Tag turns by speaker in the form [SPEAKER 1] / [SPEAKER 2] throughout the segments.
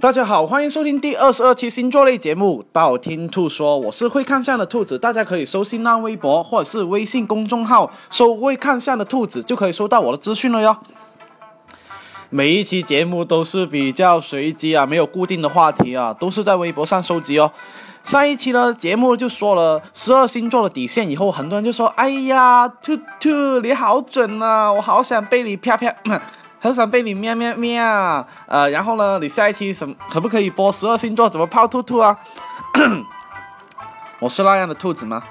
[SPEAKER 1] 大家好，欢迎收听第二十二期星座类节目《道听途说》，我是会看相的兔子，大家可以搜新浪微博或者是微信公众号搜“会看相的兔子”，就可以收到我的资讯了哟。每一期节目都是比较随机啊，没有固定的话题啊，都是在微博上收集哦。上一期呢节目就说了十二星座的底线，以后很多人就说：“哎呀，兔兔你好准啊，我好想被你啪啪。”很想被你喵喵喵，呃，然后呢，你下一期什可不可以播十二星座怎么泡兔兔啊？我是那样的兔子吗？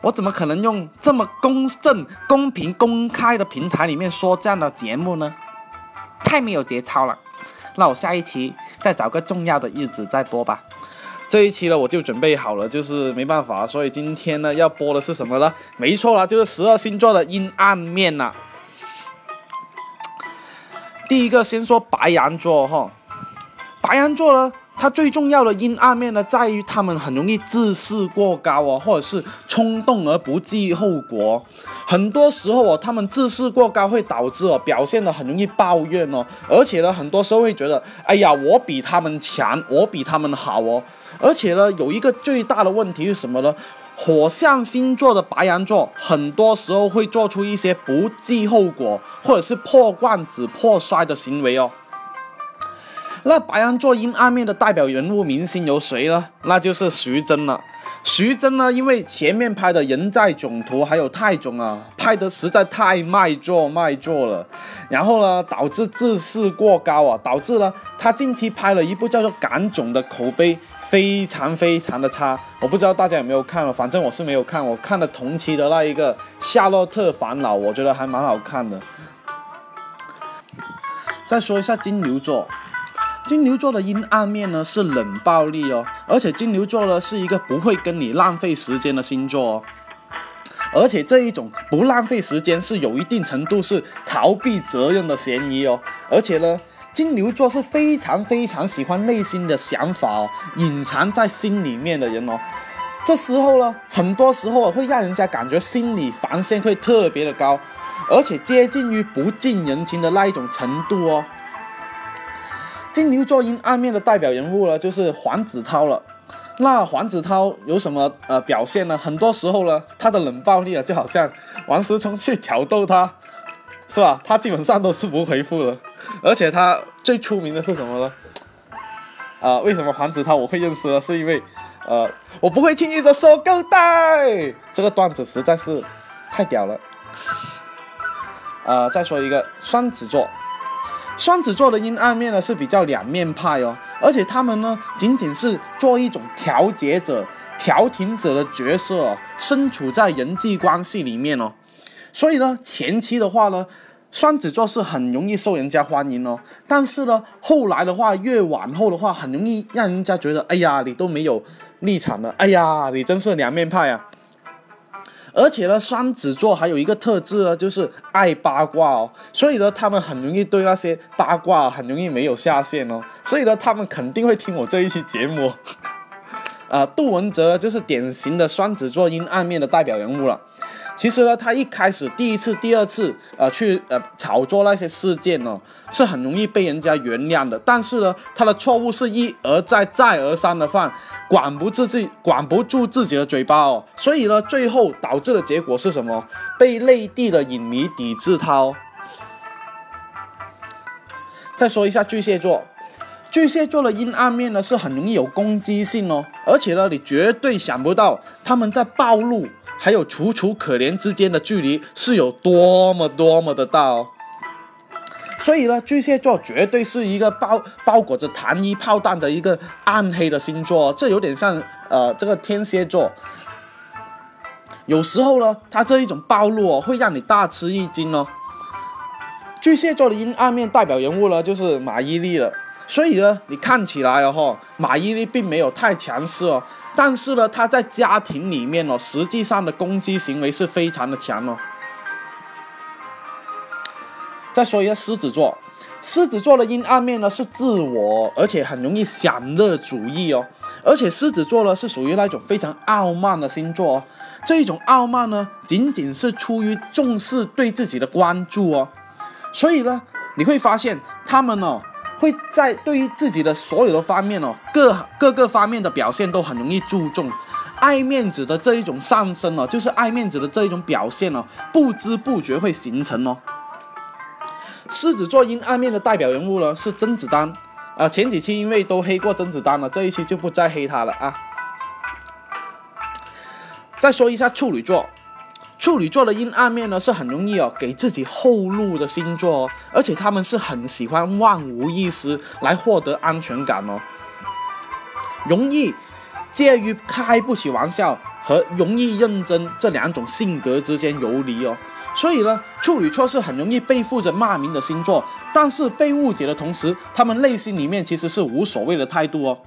[SPEAKER 1] 我怎么可能用这么公正、公平、公开的平台里面说这样的节目呢？太没有节操了。那我下一期再找个重要的日子再播吧。这一期呢，我就准备好了，就是没办法，所以今天呢要播的是什么呢？没错了，就是十二星座的阴暗面呐。第一个先说白羊座哈，白羊座呢，它最重要的阴暗面呢，在于他们很容易自视过高哦，或者是冲动而不计后果。很多时候哦，他们自视过高会导致哦，表现的很容易抱怨哦，而且呢，很多时候会觉得，哎呀，我比他们强，我比他们好哦。而且呢，有一个最大的问题是什么呢？火象星座的白羊座，很多时候会做出一些不计后果或者是破罐子破摔的行为哦。那白羊座阴暗面的代表人物明星有谁呢？那就是徐峥了。徐峥呢，因为前面拍的人在囧途还有泰囧啊，拍的实在太卖座卖座了，然后呢，导致自视过高啊，导致了他近期拍了一部叫做《港囧》的口碑。非常非常的差，我不知道大家有没有看了，反正我是没有看。我看了同期的那一个《夏洛特烦恼》，我觉得还蛮好看的。再说一下金牛座，金牛座的阴暗面呢是冷暴力哦，而且金牛座呢是一个不会跟你浪费时间的星座哦，而且这一种不浪费时间是有一定程度是逃避责任的嫌疑哦，而且呢。金牛座是非常非常喜欢内心的想法哦，隐藏在心里面的人哦，这时候呢，很多时候会让人家感觉心理防线会特别的高，而且接近于不近人情的那一种程度哦。金牛座阴暗面的代表人物呢，就是黄子韬了。那黄子韬有什么呃表现呢？很多时候呢，他的冷暴力啊，就好像王思聪去挑逗他。是吧？他基本上都是不回复的，而且他最出名的是什么呢？啊，为什么黄子韬我会认识呢？是因为，呃，我不会轻易的收购带这个段子实在是太屌了。呃，再说一个双子座，双子座的阴暗面呢是比较两面派哦，而且他们呢仅仅是做一种调节者、调停者的角色，身处在人际关系里面哦。所以呢，前期的话呢，双子座是很容易受人家欢迎哦。但是呢，后来的话，越往后的话，很容易让人家觉得，哎呀，你都没有立场了，哎呀，你真是两面派啊。而且呢，双子座还有一个特质呢，就是爱八卦哦。所以呢，他们很容易对那些八卦很容易没有下限哦。所以呢，他们肯定会听我这一期节目。啊，杜文泽就是典型的双子座阴暗面的代表人物了。其实呢，他一开始第一次、第二次，呃，去呃炒作那些事件呢，是很容易被人家原谅的。但是呢，他的错误是一而再、再而三的犯，管不住自己，管不住自己的嘴巴哦。所以呢，最后导致的结果是什么？被内地的影迷抵制他哦。再说一下巨蟹座，巨蟹座的阴暗面呢，是很容易有攻击性哦，而且呢，你绝对想不到他们在暴露。还有楚楚可怜之间的距离是有多么多么的大哦，所以呢，巨蟹座绝对是一个包包裹着糖衣炮弹的一个暗黑的星座，这有点像呃这个天蝎座。有时候呢，他这一种暴露哦，会让你大吃一惊哦。巨蟹座的阴暗面代表人物呢，就是马伊琍了。所以呢，你看起来哦，哈，马伊琍并没有太强势哦。但是呢，他在家庭里面哦，实际上的攻击行为是非常的强哦。再说一下狮子座，狮子座的阴暗面呢是自我，而且很容易享乐主义哦。而且狮子座呢是属于那种非常傲慢的星座哦。这一种傲慢呢，仅仅是出于重视对自己的关注哦。所以呢，你会发现他们哦。会在对于自己的所有的方面哦，各各个方面的表现都很容易注重，爱面子的这一种上升哦，就是爱面子的这一种表现哦，不知不觉会形成哦。狮子座阴暗面的代表人物呢是甄子丹，啊，前几期因为都黑过甄子丹了，这一期就不再黑他了啊。再说一下处女座。处女座的阴暗面呢，是很容易哦给自己后路的星座哦，而且他们是很喜欢万无一失来获得安全感哦，容易介于开不起玩笑和容易认真这两种性格之间游离哦，所以呢，处女座是很容易背负着骂名的星座，但是被误解的同时，他们内心里面其实是无所谓的态度哦。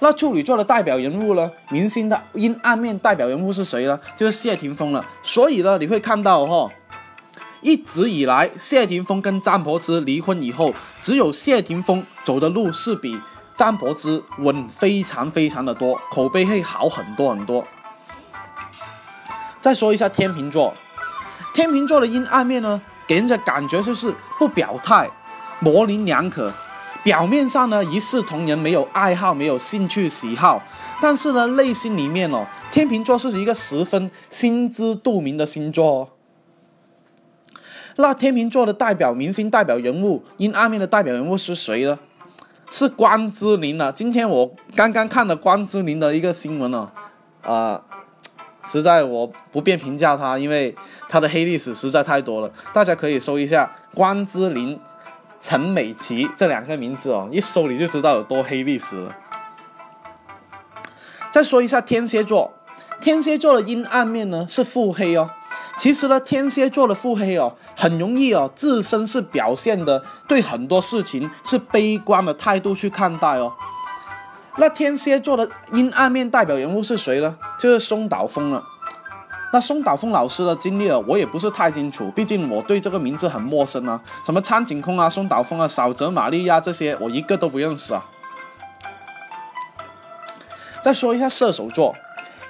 [SPEAKER 1] 那处女座的代表人物呢？明星的阴暗面代表人物是谁呢？就是谢霆锋了。所以呢，你会看到哈，一直以来谢霆锋跟张柏芝离婚以后，只有谢霆锋走的路是比张柏芝稳非常非常的多，口碑会好很多很多。再说一下天秤座，天秤座的阴暗面呢，给人家感觉就是不表态，模棱两可。表面上呢一视同仁，没有爱好，没有兴趣喜好，但是呢内心里面哦，天秤座是一个十分心知肚明的星座。那天秤座的代表明星、代表人物，阴暗面的代表人物是谁呢？是关之琳了。今天我刚刚看了关之琳的一个新闻哦，啊，实在我不便评价他，因为他的黑历史实在太多了。大家可以搜一下关之琳。陈美琪这两个名字哦，一搜你就知道有多黑历史了。再说一下天蝎座，天蝎座的阴暗面呢是腹黑哦。其实呢，天蝎座的腹黑哦，很容易哦，自身是表现的对很多事情是悲观的态度去看待哦。那天蝎座的阴暗面代表人物是谁呢？就是松岛枫了。那松岛枫老师的经历啊，我也不是太清楚，毕竟我对这个名字很陌生啊。什么苍井空啊、松岛枫啊、小泽玛利亚这些，我一个都不认识啊。再说一下射手座，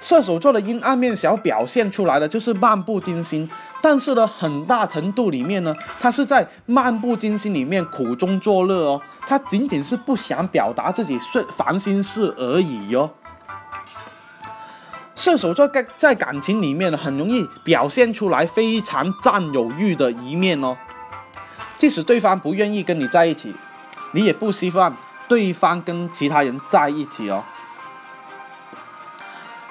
[SPEAKER 1] 射手座的阴暗面想要表现出来的就是漫不经心，但是呢，很大程度里面呢，他是在漫不经心里面苦中作乐哦，他仅仅是不想表达自己是烦心事而已哟。射手座在感情里面，很容易表现出来非常占有欲的一面哦。即使对方不愿意跟你在一起，你也不希望对方跟其他人在一起哦。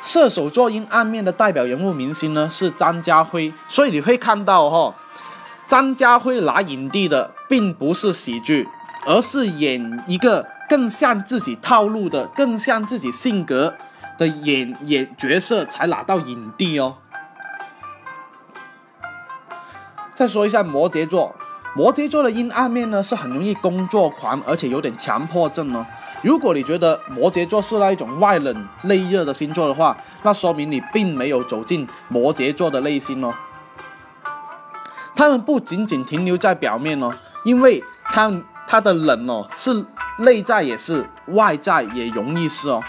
[SPEAKER 1] 射手座阴暗面的代表人物明星呢是张家辉，所以你会看到哈，张家辉拿影帝的并不是喜剧，而是演一个更像自己套路的、更像自己性格。的演演角色才拿到影帝哦。再说一下摩羯座，摩羯座的阴暗面呢是很容易工作狂，而且有点强迫症哦。如果你觉得摩羯座是那一种外冷内热的星座的话，那说明你并没有走进摩羯座的内心哦。他们不仅仅停留在表面哦，因为他他的冷哦是内在也是，外在也容易是哦。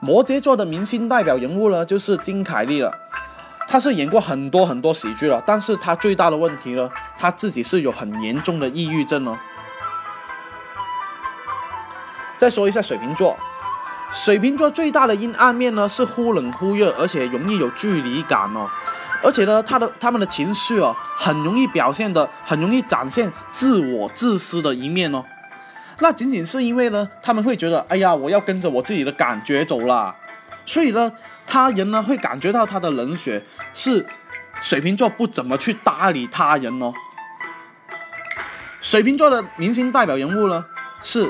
[SPEAKER 1] 摩羯座的明星代表人物呢，就是金凯利了。他是演过很多很多喜剧了，但是他最大的问题呢，他自己是有很严重的抑郁症哦。再说一下水瓶座，水瓶座最大的阴暗面呢是忽冷忽热，而且容易有距离感哦。而且呢，他的他们的情绪哦，很容易表现的，很容易展现自我自私的一面哦。那仅仅是因为呢，他们会觉得，哎呀，我要跟着我自己的感觉走了，所以呢，他人呢会感觉到他的冷血是水瓶座不怎么去搭理他人哦。水瓶座的明星代表人物呢是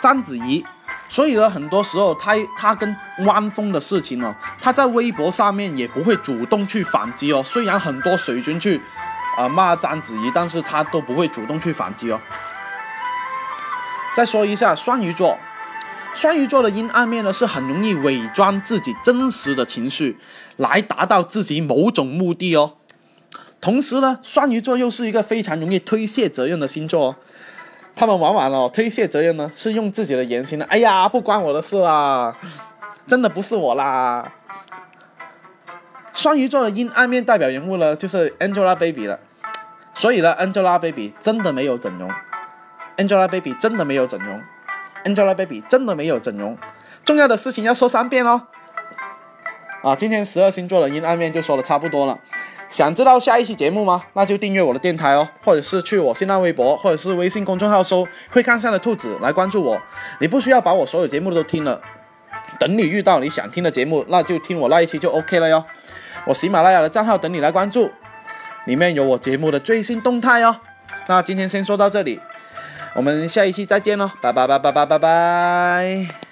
[SPEAKER 1] 章子怡，所以呢，很多时候他他跟汪峰的事情哦，他在微博上面也不会主动去反击哦。虽然很多水军去啊骂章子怡，但是他都不会主动去反击哦。再说一下双鱼座，双鱼座的阴暗面呢是很容易伪装自己真实的情绪，来达到自己某种目的哦。同时呢，双鱼座又是一个非常容易推卸责任的星座哦。他们往往哦推卸责任呢是用自己的言行呢，哎呀不关我的事啦，真的不是我啦。双鱼座的阴暗面代表人物呢就是 Angelababy 了，所以呢 Angelababy 真的没有整容。Angelababy 真的没有整容，Angelababy 真的没有整容。重要的事情要说三遍哦。啊，今天十二星座的阴暗面就说的差不多了。想知道下一期节目吗？那就订阅我的电台哦，或者是去我新浪微博或者是微信公众号搜“会看相的兔子”来关注我。你不需要把我所有节目都听了，等你遇到你想听的节目，那就听我那一期就 OK 了哟。我喜马拉雅的账号等你来关注，里面有我节目的最新动态哦。那今天先说到这里，我们下一期再见喽，拜拜拜拜拜拜拜。